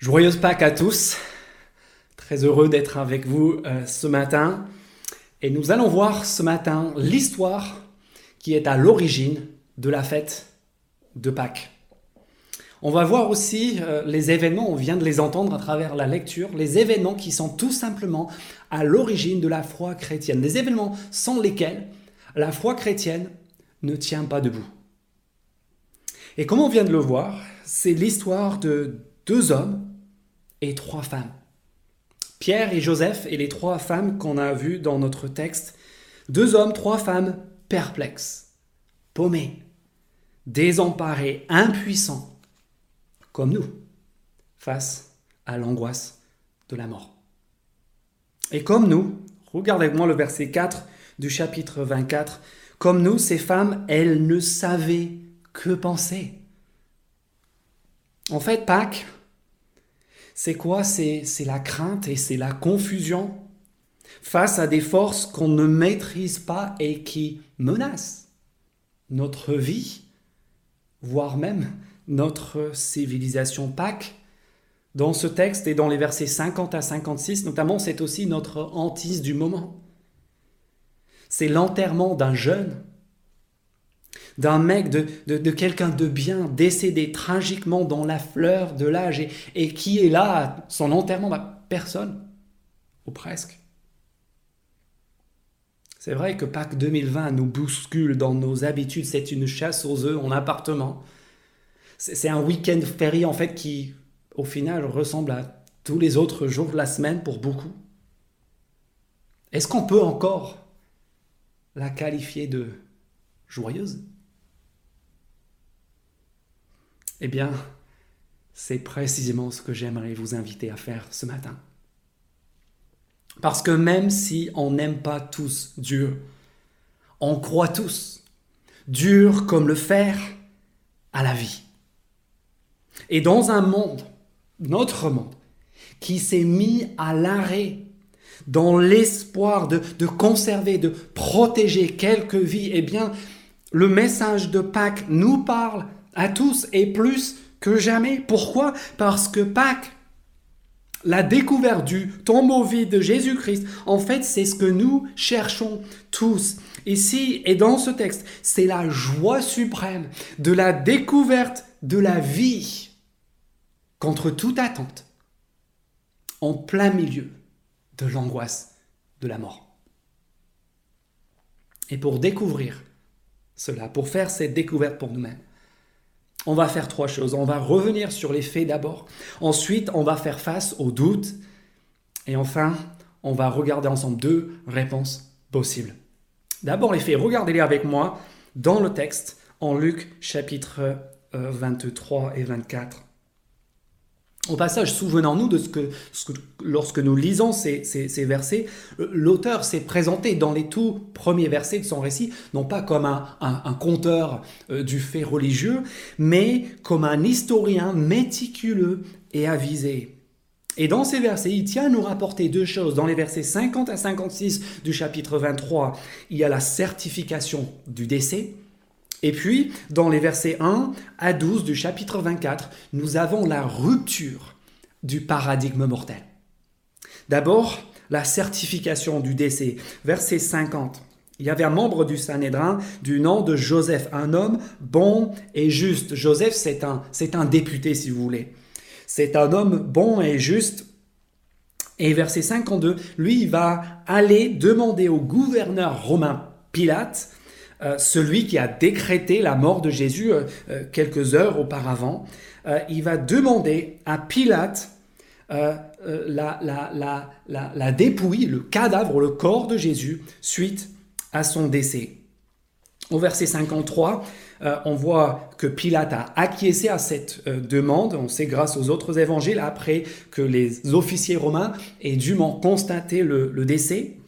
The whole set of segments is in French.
Joyeuse Pâques à tous. Très heureux d'être avec vous euh, ce matin. Et nous allons voir ce matin l'histoire qui est à l'origine de la fête de Pâques. On va voir aussi euh, les événements, on vient de les entendre à travers la lecture, les événements qui sont tout simplement à l'origine de la foi chrétienne. Des événements sans lesquels la foi chrétienne ne tient pas debout. Et comme on vient de le voir, c'est l'histoire de deux hommes et trois femmes. Pierre et Joseph et les trois femmes qu'on a vues dans notre texte. Deux hommes, trois femmes perplexes, paumés, désemparés, impuissants, comme nous, face à l'angoisse de la mort. Et comme nous, regardez-moi le verset 4 du chapitre 24, comme nous, ces femmes, elles ne savaient que penser. En fait, Pâques, c'est quoi? C'est la crainte et c'est la confusion face à des forces qu'on ne maîtrise pas et qui menacent notre vie, voire même notre civilisation. Pâques, dans ce texte et dans les versets 50 à 56 notamment, c'est aussi notre hantise du moment. C'est l'enterrement d'un jeune d'un mec, de, quelqu'un de bien décédé tragiquement dans la fleur de l'âge et, qui est là à son enterrement bah, Personne, ou presque. C'est vrai que Pâques 2020 nous bouscule dans nos habitudes, c'est une chasse aux œufs en appartement. C'est un week-end férié en fait qui, au final, ressemble à tous les autres jours de la semaine pour beaucoup. Est-ce qu'on peut encore la qualifier de joyeuse? Eh bien, c'est précisément ce que j'aimerais vous inviter à faire ce matin. Parce que même si on n'aime pas tous Dieu, on croit tous, dur comme le fer, à la vie. Et dans un monde, notre monde, qui s'est mis à l'arrêt dans l'espoir de, de, conserver, de protéger quelques vies, eh bien, le message de Pâques nous parle à tous et plus que jamais. Pourquoi? Parce que Pâques, la découverte du tombeau vide de Jésus-Christ, en fait, c'est ce que nous cherchons tous. Ici et dans ce texte, c'est la joie suprême de la découverte de la vie contre toute attente, en plein milieu de l'angoisse de la mort. Et pour découvrir cela, pour faire cette découverte pour nous-mêmes, on va faire trois choses. On va revenir sur les faits d'abord. Ensuite, on va faire face aux doutes. Et enfin, on va regarder ensemble deux réponses possibles. D'abord les faits. Regardez-les avec moi dans le texte en Luc chapitre 23 euh, et 24. Au passage, souvenons-nous de ce que, lorsque nous lisons ces, versets, euh, l'auteur s'est présenté dans les tout premiers versets de son récit, non pas comme un, conteur euh, du fait religieux, mais comme un historien méticuleux et avisé. Et dans ces versets, il tient à nous rapporter deux choses. Dans les versets 50 à 56 du chapitre 23, il y a la certification du décès, et puis, dans les versets 1 à 12 du chapitre 24, nous avons la rupture du paradigme mortel. D'abord, la certification du décès. Verset 50. Il y avait un membre du Sanhédrin du nom de Joseph, un homme bon et juste. Joseph, c'est un, c'est un député, si vous voulez. C'est un homme bon et juste. Et verset 52, lui, il va aller demander au gouverneur romain Pilate euh, celui qui a décrété la mort de Jésus euh, euh, quelques heures auparavant, il va demander à Pilate la, la, dépouille, le cadavre, le corps de Jésus suite à son décès. Au verset 53, on voit que Pilate a acquiescé à cette demande. On sait grâce aux autres évangiles après que les officiers romains aient dûment constaté le décès.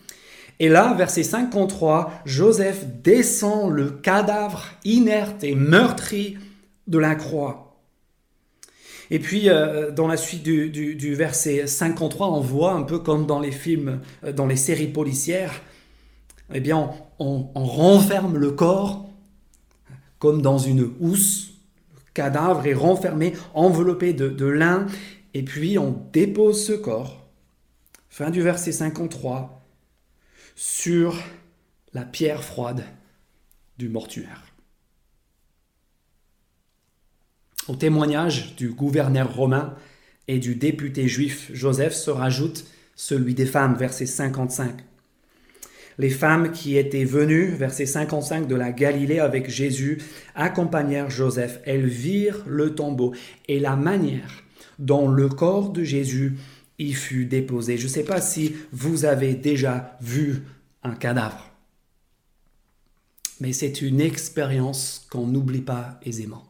Et là, verset 53, Joseph descend le cadavre inerte et meurtri de la croix. Et puis, euh, dans la suite du, verset 53, on voit un peu comme dans les films, euh, dans les séries policières, eh bien, on, renferme le corps comme dans une housse. Le cadavre est renfermé, enveloppé de, de lin, Et puis on dépose ce corps, fin du verset 53, sur la pierre froide du mortuaire. Au témoignage du gouverneur romain et du député juif Joseph se rajoute celui des femmes, verset 55. Les femmes qui étaient venues, verset 55, de la Galilée avec Jésus, accompagnèrent Joseph. Elles virent le tombeau et la manière dont le corps de Jésus y fut déposé. Je ne sais pas si vous avez déjà vu un cadavre, mais c'est une expérience qu'on n'oublie pas aisément.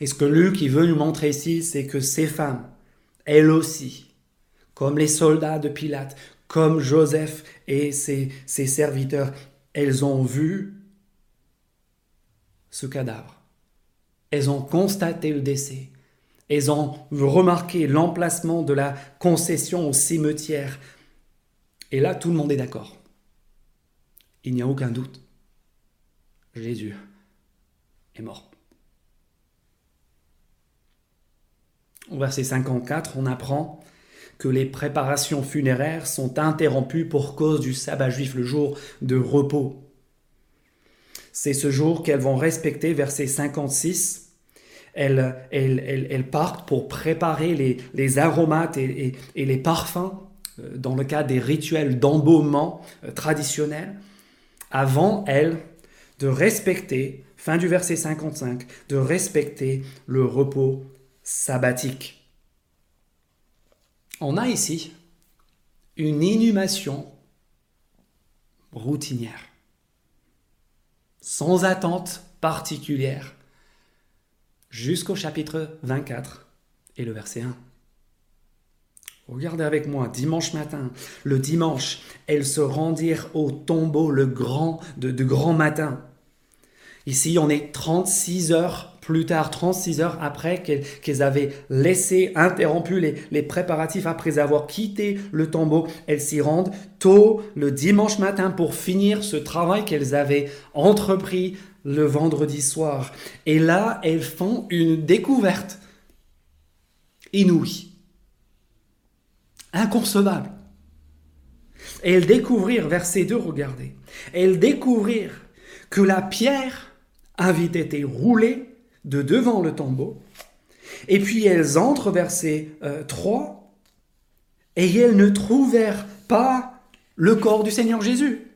Et ce que Luc veut nous montrer ici, c'est que ces femmes, elles aussi, comme les soldats de Pilate, comme Joseph et ses serviteurs, elles ont vu ce cadavre. Elles ont constaté le décès. Ont remarqué l'emplacement de la concession au cimetière. Et là, tout le monde est d'accord. Il n'y a aucun doute. Jésus est mort. Au verset 54, on apprend que les préparations funéraires sont interrompues pour cause du sabbat juif, le jour de repos. C'est ce jour qu'elles vont respecter, verset 56. Elles, elles, partent pour préparer les, aromates et, les parfums euh, dans le cadre des rituels d'embaumement euh, traditionnels, avant, elles, de respecter, fin du verset 55, de respecter le repos sabbatique. On a ici une inhumation routinière, sans attente particulière, jusqu'au chapitre 24 et le verset 1. Regardez avec moi, dimanche matin, le dimanche, elles se rendirent au tombeau le grand, de, grand matin. Ici, on est 36 heures plus tard, 36 heures après qu'elles avaient laissé, interrompu les, préparatifs, après avoir quitté le tombeau, elles s'y rendent tôt le dimanche matin pour finir ce travail qu'elles avaient entrepris le vendredi soir. Et là, elles font une découverte inouïe, inconcevable. Elles découvrirent, verset 2, regardez, elles découvrirent que la pierre avait été roulée de devant le tombeau. Et puis elles entrent, verset 3, euh, et elles ne trouvèrent pas le corps du Seigneur Jésus.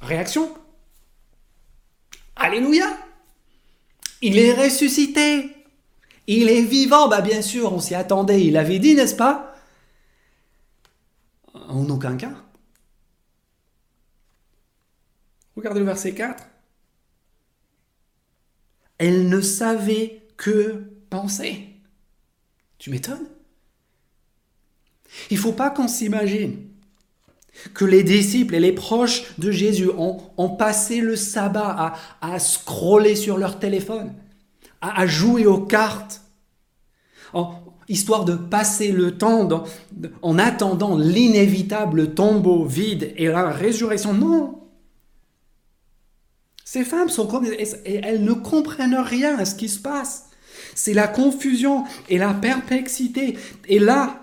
Réaction Alléluia Il est ressuscité Il est vivant Bah bien sûr, on s'y attendait, il avait dit, n'est-ce pas? En aucun cas. Regardez le verset 4. Elle ne savait que penser. Tu m'étonnes? Il ne faut pas qu'on s'imagine que les disciples et les proches de Jésus ont, passé le sabbat à, scroller sur leur téléphone, à, jouer aux cartes, en, histoire de passer le temps en attendant l'inévitable tombeau vide et la résurrection. Non, ces femmes sont comme et elles ne comprennent rien à ce qui se passe. C'est la confusion et la perplexité. Et là,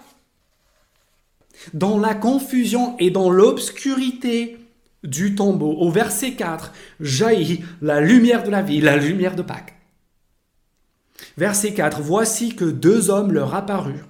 dans la confusion et dans l'obscurité du tombeau, au verset 4, jaillit la lumière de la vie, la lumière de Pâques. Verset 4, voici que deux hommes leur apparurent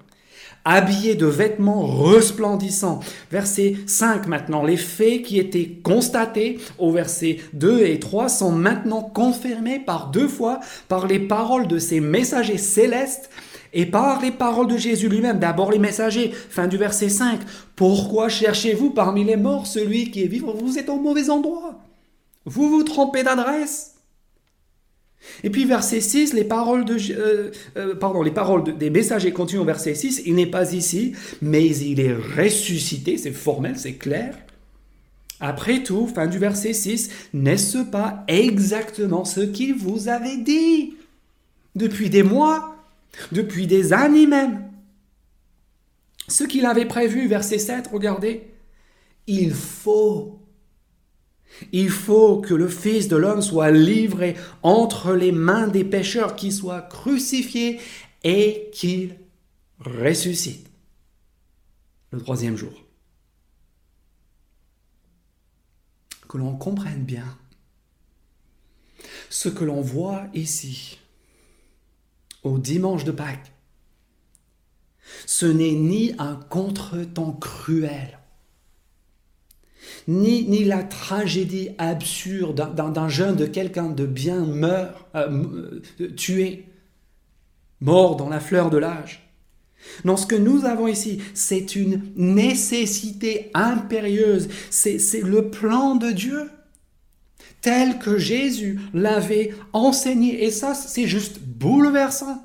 habillés de vêtements resplendissants. Verset 5 maintenant, les faits qui étaient constatés au verset 2 et 3 sont maintenant confirmés par deux fois par les paroles de ces messagers célestes et par les paroles de Jésus lui-même. D'abord les messagers, fin du verset 5. Pourquoi cherchez-vous parmi les morts celui qui est vivant? Vous êtes au mauvais endroit. Vous vous trompez d'adresse. Et puis verset 6, les paroles, de, euh, euh, pardon, les paroles des messagers continuent au verset 6, il n'est pas ici, mais il est ressuscité, c'est formel, c'est clair. Après tout, fin du verset 6, n'est-ce pas exactement ce qu'il vous avait dit? Depuis des mois, depuis des années même Ce qu'il avait prévu, verset 7, regardez, il faut il faut que le Fils de l'homme soit livré entre les mains des pécheurs, qu'il soit crucifié et qu'il ressuscite le troisième jour. Que l'on comprenne bien ce que l'on voit ici, au dimanche de Pâques, ce n'est ni un contretemps cruel, ni, la tragédie absurde d'un jeune de quelqu'un de bien meurt, euh, euh, tué, mort dans la fleur de l'âge. Non, ce que nous avons ici, c'est une nécessité impérieuse, c'est le plan de Dieu tel que Jésus l'avait enseigné. Et ça, c'est juste bouleversant.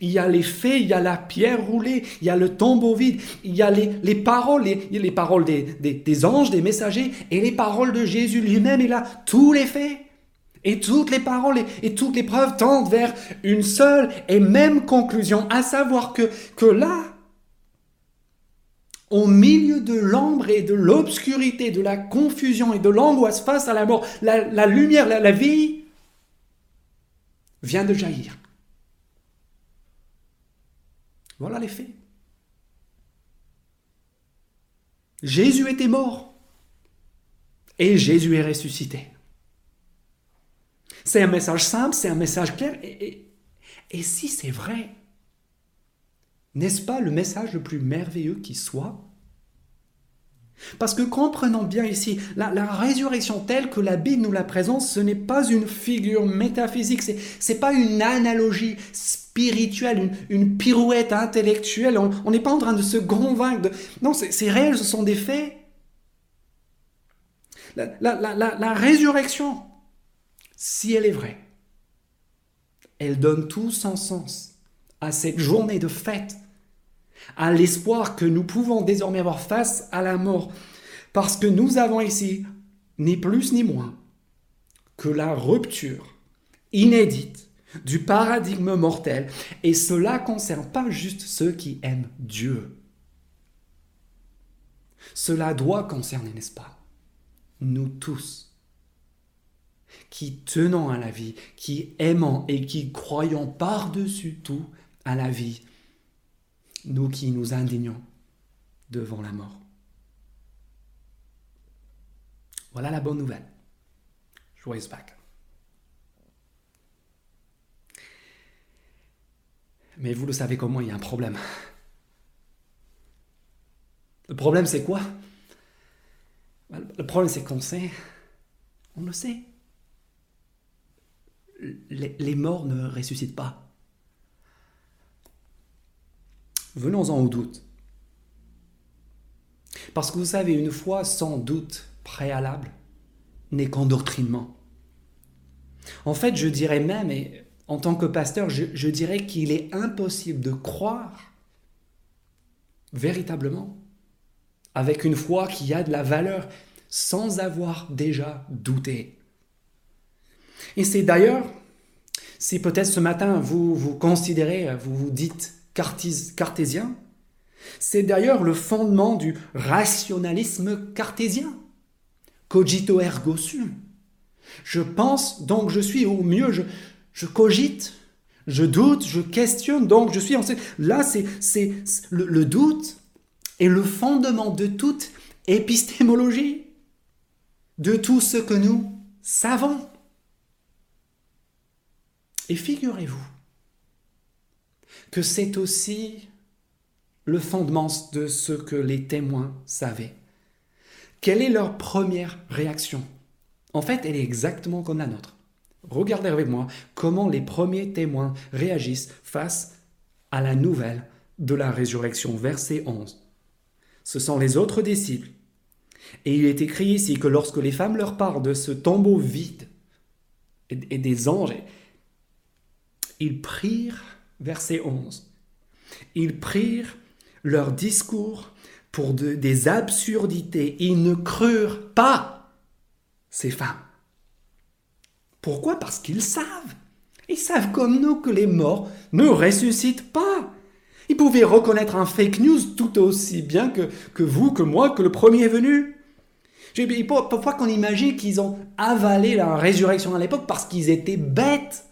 Il y a les faits, il y a la pierre roulée, il y a le tombeau vide, il y a les, paroles, les, les paroles des, des, anges, des messagers, et les paroles de Jésus lui-même. Et là, tous les faits. Et toutes les paroles et, toutes les preuves tendent vers une seule et même conclusion, à savoir que, que là, au milieu de l'ombre et de l'obscurité, de la confusion et de l'angoisse face à la mort, la, lumière, la vie vient de jaillir. Voilà les faits. Jésus était mort et Jésus est ressuscité. C'est un message simple, c'est un message clair. Et, si c'est vrai, n'est-ce pas le message le plus merveilleux qui soit? Parce que comprenons bien ici, la, résurrection telle que la Bible nous la présente, ce n'est pas une figure métaphysique, ce n'est pas une analogie spirituelle, une, pirouette intellectuelle. On n'est pas en train de se convaincre. Non, c'est réel, ce sont des faits. la résurrection, si elle est vraie, elle donne tout son sens à cette journée de fête, à l'espoir que nous pouvons désormais avoir face à la mort, parce que nous avons ici ni plus ni moins que la rupture inédite du paradigme mortel, et cela concerne pas juste ceux qui aiment Dieu. Cela doit concerner, n'est-ce pas, nous tous qui tenons à la vie, qui aimons et qui croyons par-dessus tout à la vie, nous qui nous indignons devant la mort. Voilà la bonne nouvelle. Joyeuse Pâques. Mais vous le savez comment il y a un problème. Le problème c'est quoi? Le problème c'est qu'on sait, on le sait les, morts ne ressuscitent pas. Venons-en au doute. Parce que vous savez, une foi sans doute préalable n'est qu'endoctrinement. En fait, je dirais même, et en tant que pasteur, je dirais qu'il est impossible de croire véritablement avec une foi qui a de la valeur sans avoir déjà douté. Et c'est d'ailleurs, si peut-être ce matin vous vous considérez, vous vous dites cartésien, c'est d'ailleurs le fondement du rationalisme cartésien. Cogito ergo sum. Je pense, donc je suis au mieux, je, cogite, je doute, je questionne, donc je suis. Là, c'est le doute est le fondement de toute épistémologie, de tout ce que nous savons. Et figurez-vous que c'est aussi le fondement de ce que les témoins savaient. Quelle est leur première réaction? En fait, elle est exactement comme la nôtre. Regardez avec moi comment les premiers témoins réagissent face à la nouvelle de la résurrection. Verset 11. Ce sont les autres disciples. Et il est écrit ici que lorsque les femmes leur parlent de ce tombeau vide et des anges, ils prirent, verset 11, ils prirent leur discours pour des absurdités. Ils ne crurent pas ces femmes. Pourquoi? Parce qu'ils savent. Ils savent comme nous que les morts ne ressuscitent pas. Ils pouvaient reconnaître un fake news tout aussi bien que, que vous, que moi, que le premier venu. Parfois qu'on imagine qu'ils ont avalé la résurrection à l'époque parce qu'ils étaient bêtes.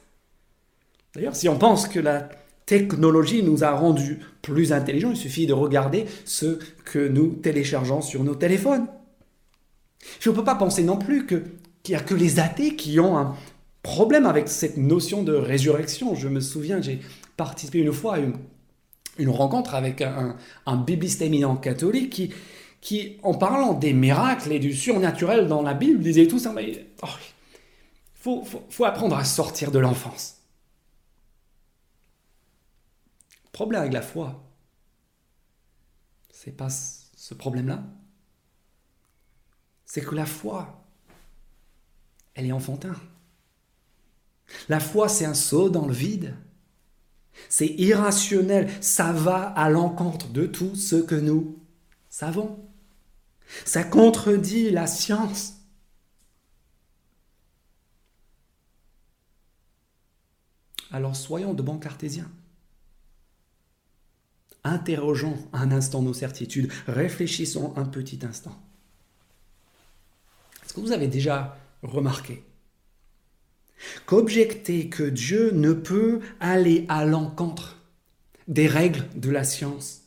D'ailleurs, si on pense que la technologie nous a rendus plus intelligents. Il suffit de regarder ce que nous téléchargeons sur nos téléphones. on ne peut pas penser non plus qu'il n'y a que les athées qui ont un problème avec cette notion de résurrection. Je me souviens, j'ai participé une fois à une, rencontre avec un, bibliste éminent catholique qui, en parlant des miracles et du surnaturel dans la Bible, disait tout ça, il oh, faut, faut apprendre à sortir de l'enfance. Problème avec la foi, c'est pas ce problème-là. C'est que la foi, elle est enfantin. La foi, c'est un saut dans le vide. C'est irrationnel. Ça va à l'encontre de tout ce que nous savons. Ça contredit la science. Alors soyons de bons cartésiens. Interrogeons un instant nos certitudes, réfléchissons un petit instant. Est-ce que vous avez déjà remarqué qu'objecter que Dieu ne peut aller à l'encontre des règles de la science,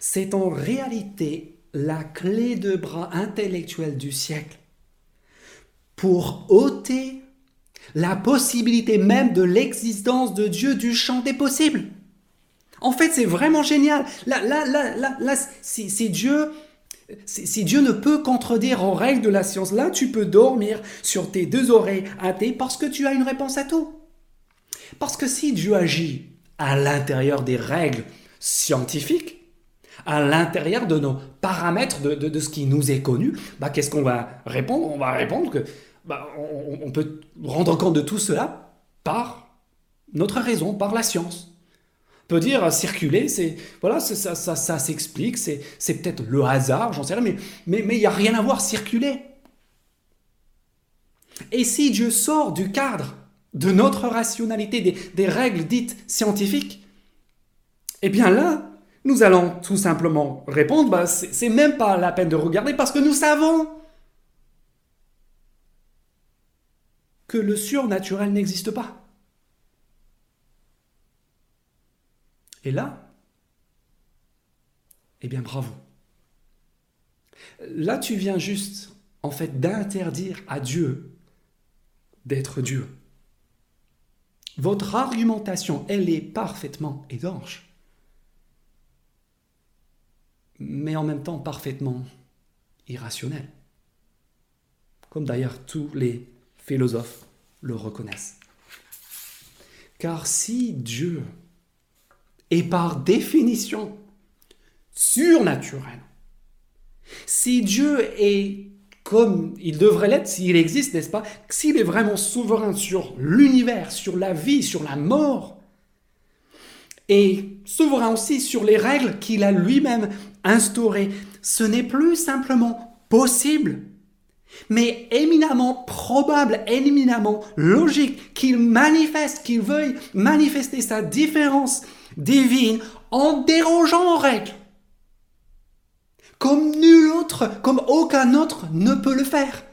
c'est en réalité la clé de bras intellectuelle du siècle pour ôter la possibilité même de l'existence de Dieu du champ des possibles. En fait, c'est vraiment génial. Là, là, là, là, là si, Dieu, si, Dieu ne peut contredire en règle de la science, là, tu peux dormir sur tes deux oreilles athées parce que tu as une réponse à tout. Parce que si Dieu agit à l'intérieur des règles scientifiques, à l'intérieur de nos paramètres de, de, ce qui nous est connu, bah, qu'est-ce qu'on va répondre? On va répondre que bah, on peut rendre compte de tout cela par notre raison, par la science peut dire circuler, c'est voilà, ça, ça, s'explique, c'est, peut-être le hasard, j'en sais rien, mais mais mais il y a rien à voir circuler. Et si Dieu sort du cadre de notre rationalité, des, des règles dites scientifiques, eh bien là, nous allons tout simplement répondre, bah, c'est même pas la peine de regarder parce que nous savons que le surnaturel n'existe pas. Et là, eh bien bravo. Là, tu viens juste, en fait, d'interdire à Dieu d'être Dieu. Votre argumentation, elle est parfaitement étanche, mais en même temps parfaitement irrationnelle, comme d'ailleurs tous les philosophes le reconnaissent. Car si Dieu est par définition surnaturel. Si Dieu est comme il devrait l'être, s'il existe, n'est-ce pas, s'il est vraiment souverain sur l'univers, sur la vie, sur la mort, et souverain aussi sur les règles qu'il a lui-même instaurées, ce n'est plus simplement possible, mais éminemment probable, éminemment logique qu'il manifeste, qu'il veuille manifester sa différence divine en dérogeant aux règles. Comme nul autre, comme aucun autre ne peut le faire.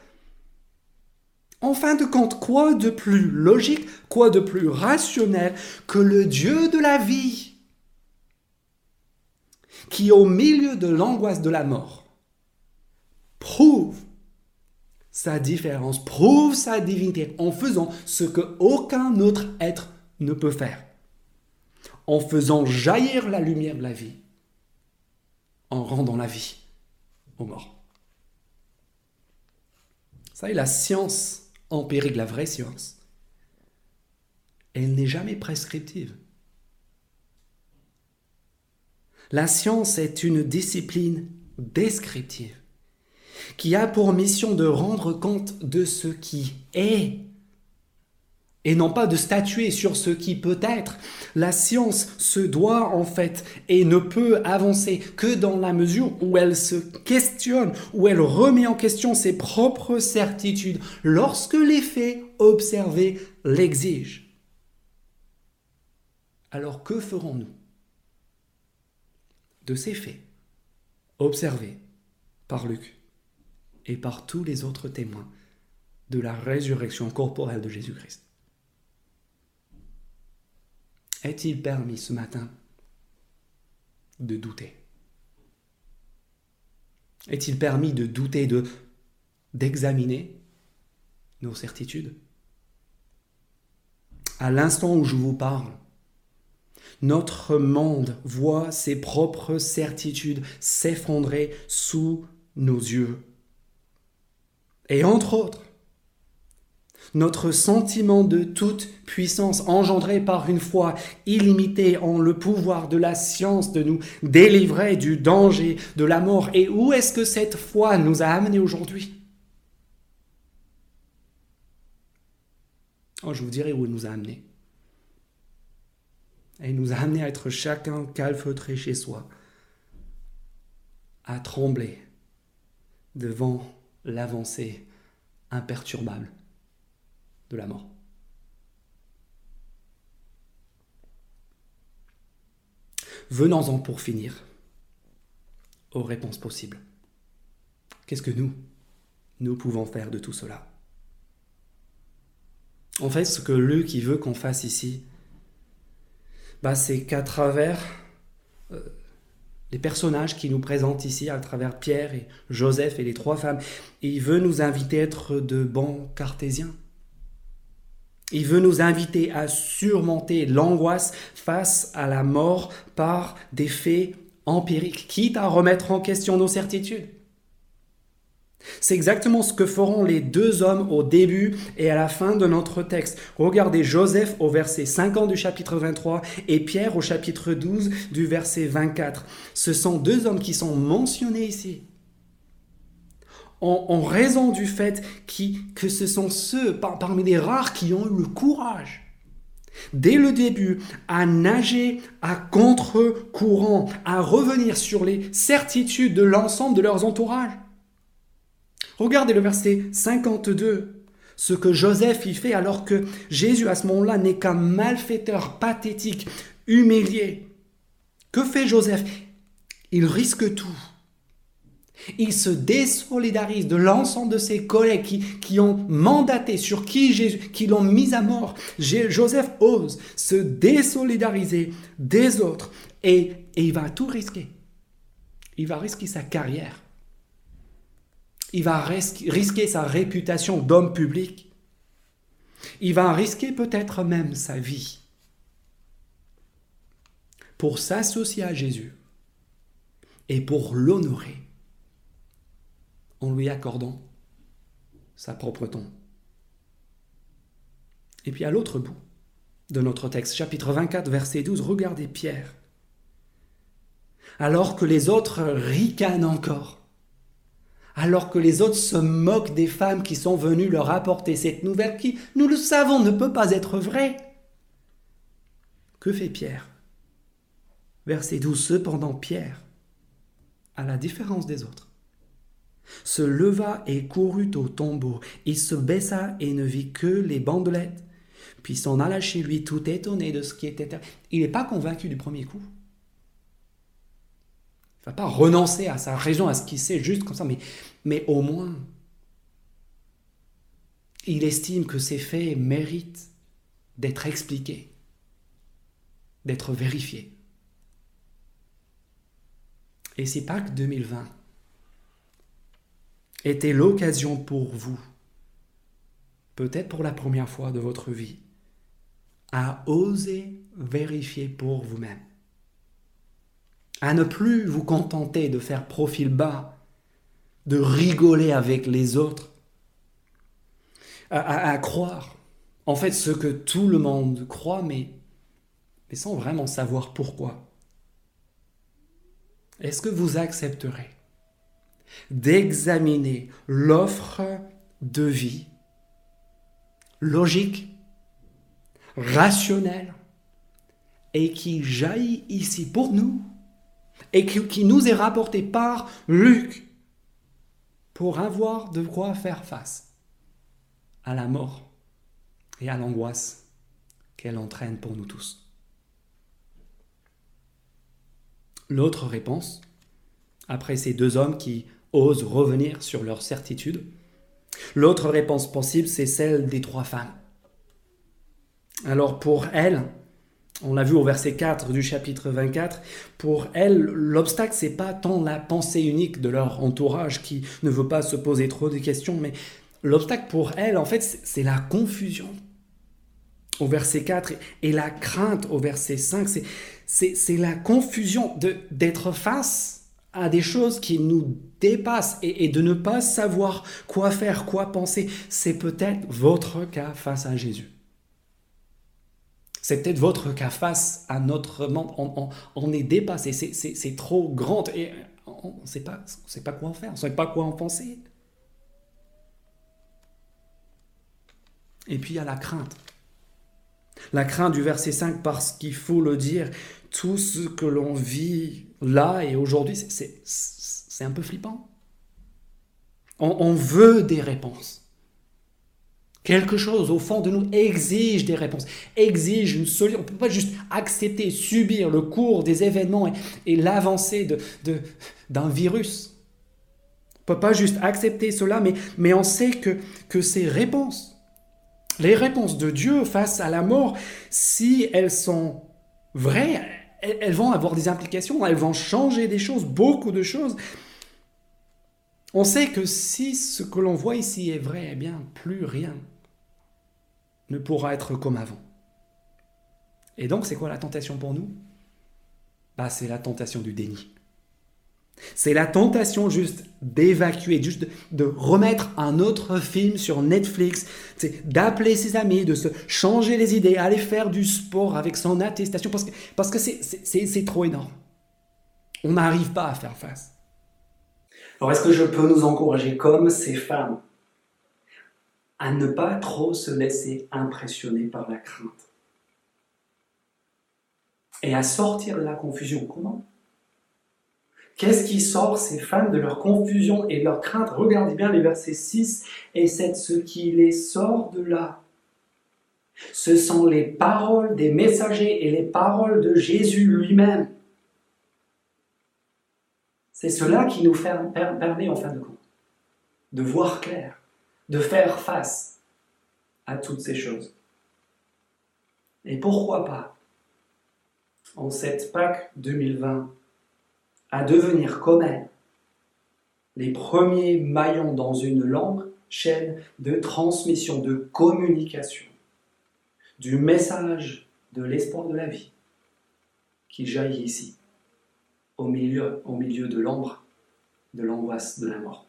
En fin de compte, quoi de plus logique, quoi de plus rationnel que le Dieu de la vie, qui au milieu de l'angoisse de la mort, prouve sa différence, prouve sa divinité en faisant ce que aucun autre être ne peut faire en faisant jaillir la lumière de la vie, en rendant la vie aux morts. Ça est la science empirique, la vraie science. Elle n'est jamais prescriptive. La science est une discipline descriptive qui a pour mission de rendre compte de ce qui est et non pas de statuer sur ce qui peut être. La science se doit en fait et ne peut avancer que dans la mesure où elle se questionne, où elle remet en question ses propres certitudes lorsque les faits observés l'exigent. Alors que ferons-nous de ces faits observés par Luc et par tous les autres témoins de la résurrection corporelle de Jésus-Christ? Est-il permis ce matin de douter? Est-il permis de douter, de d'examiner nos certitudes? À l'instant où je vous parle, notre monde voit ses propres certitudes s'effondrer sous nos yeux. Et entre autres, notre sentiment de toute puissance engendré par une foi illimitée en le pouvoir de la science de nous délivrer du danger, de la mort. Et où est-ce que cette foi nous a amenés aujourd'hui? Oh, Je vous dirai où elle nous a amenés. Elle nous a amenés à être chacun calfeutré chez soi, à trembler devant l'avancée imperturbable de la mort. Venons-en pour finir aux réponses possibles. Qu'est-ce que nous, nous pouvons faire de tout cela? En fait, ce que Luc qui veut qu'on fasse ici, bah, c'est qu'à travers euh, les personnages qui nous présentent ici, à travers Pierre et Joseph et les trois femmes, il veut nous inviter à être de bons cartésiens. Il veut nous inviter à surmonter l'angoisse face à la mort par des faits empiriques, quitte à remettre en question nos certitudes. C'est exactement ce que feront les deux hommes au début et à la fin de notre texte. Regardez Joseph au verset 50 du chapitre 23 et Pierre au chapitre 12 du verset 24. Ce sont deux hommes qui sont mentionnés ici en, raison du fait que ce sont ceux parmi les rares qui ont eu le courage dès le début à nager à contre-courant, à revenir sur les certitudes de l'ensemble de leurs entourages. Regardez le verset 52, ce que Joseph y fait alors que Jésus à ce moment-là n'est qu'un malfaiteur pathétique, humilié. Que fait Joseph? Il risque tout il se désolidarise de l'ensemble de ses collègues qui, ont mandaté, sur qui Jésus, qui l'ont mis à mort. Joseph ose se désolidariser des autres et, et il va tout risquer. Il va risquer sa carrière. Il va risquer sa réputation d'homme public. Il va risquer peut-être même sa vie pour s'associer à Jésus et pour l'honorer en lui accordant sa propre tombe. Et puis à l'autre bout de notre texte, chapitre 24, verset 12, regardez Pierre. Alors que les autres ricanent encore, alors que les autres se moquent des femmes qui sont venues leur apporter cette nouvelle qui, nous le savons, ne peut pas être vraie. Que fait Pierre? Verset 12, cependant Pierre, à la différence des autres, se leva et courut au tombeau. Il se baissa et ne vit que les bandelettes. Puis s'en alla chez lui tout étonné de ce qui était. Il n'est pas convaincu du premier coup. Il ne va pas renoncer à sa raison, à ce qu'il sait, juste comme ça, mais, mais au moins, il estime que ces faits méritent d'être expliqués, d'être vérifiés. Et c'est Pâques 2020 était l'occasion pour vous, peut-être pour la première fois de votre vie, à oser vérifier pour vous-même, à ne plus vous contenter de faire profil bas, de rigoler avec les autres, à, croire en fait ce que tout le monde croit, mais, mais sans vraiment savoir pourquoi. Est-ce que vous accepterez d'examiner l'offre de vie logique, rationnelle, et qui jaillit ici pour nous, et qui, nous est rapportée par Luc, pour avoir de quoi faire face à la mort et à l'angoisse qu'elle entraîne pour nous tous. L'autre réponse, après ces deux hommes qui osent revenir sur leur certitude. L'autre réponse possible, c'est celle des trois femmes. Alors pour elles, On l'a vu au verset 4 du chapitre 24. Pour elles, l'obstacle, c'est pas tant la pensée unique de leur entourage qui ne veut pas se poser trop de questions, mais l'obstacle pour elles, en fait, c'est la confusion. Au verset 4 et la crainte au verset 5, c'est la confusion d'être face à des choses qui nous dépassent et, de ne pas savoir quoi faire, quoi penser. C'est peut-être votre cas face à Jésus. C'est peut-être votre cas face à notre monde. On, est dépassé, c'est trop grand et on ne sait pas, sait pas quoi en faire, on ne sait pas quoi en penser. Et puis il y a la crainte. La crainte du verset 5 parce qu'il faut le dire, tout ce que l'on vit là et aujourd'hui, c'est un peu flippant. on veut des réponses. Quelque chose au fond de nous exige des réponses, exige une solution. On ne peut pas juste accepter, subir le cours des événements et, l'avancée de, d'un virus. On ne peut pas juste accepter cela, mais, mais on sait que, que ces réponses, les réponses de Dieu face à la mort, si elles sont vraies, elles vont avoir des implications, elles vont changer des choses, beaucoup de choses. On sait que si ce que l'on voit ici est vrai, eh bien, plus rien ne pourra être comme avant. Et donc, c'est quoi la tentation pour nous? Bah, C'est la tentation du déni. C'est la tentation juste d'évacuer, juste de, remettre un autre film sur Netflix, d'appeler ses amis, de se changer les idées, aller faire du sport avec son attestation, parce que c'est parce que c'est trop énorme. On n'arrive pas à faire face. Alors est-ce que je peux nous encourager comme ces femmes à ne pas trop se laisser impressionner par la crainte. Et à sortir de la confusion? Comment? Qu'est-ce qui sort ces femmes de leur confusion et de leur crainte? Regardez bien les versets 6 et 7. Ce qui les sort de là, ce sont les paroles des messagers et les paroles de Jésus lui-même. C'est cela qui nous permet en fin de compte de voir clair de faire face à toutes ces choses. Et pourquoi pas, en cette Pâques 2020, à devenir comme elle, les premiers maillons dans une longue chaîne de transmission, de communication, du message de l'espoir de la vie qui jaillit ici, au milieu, au milieu de l'ombre, de l'angoisse de la mort.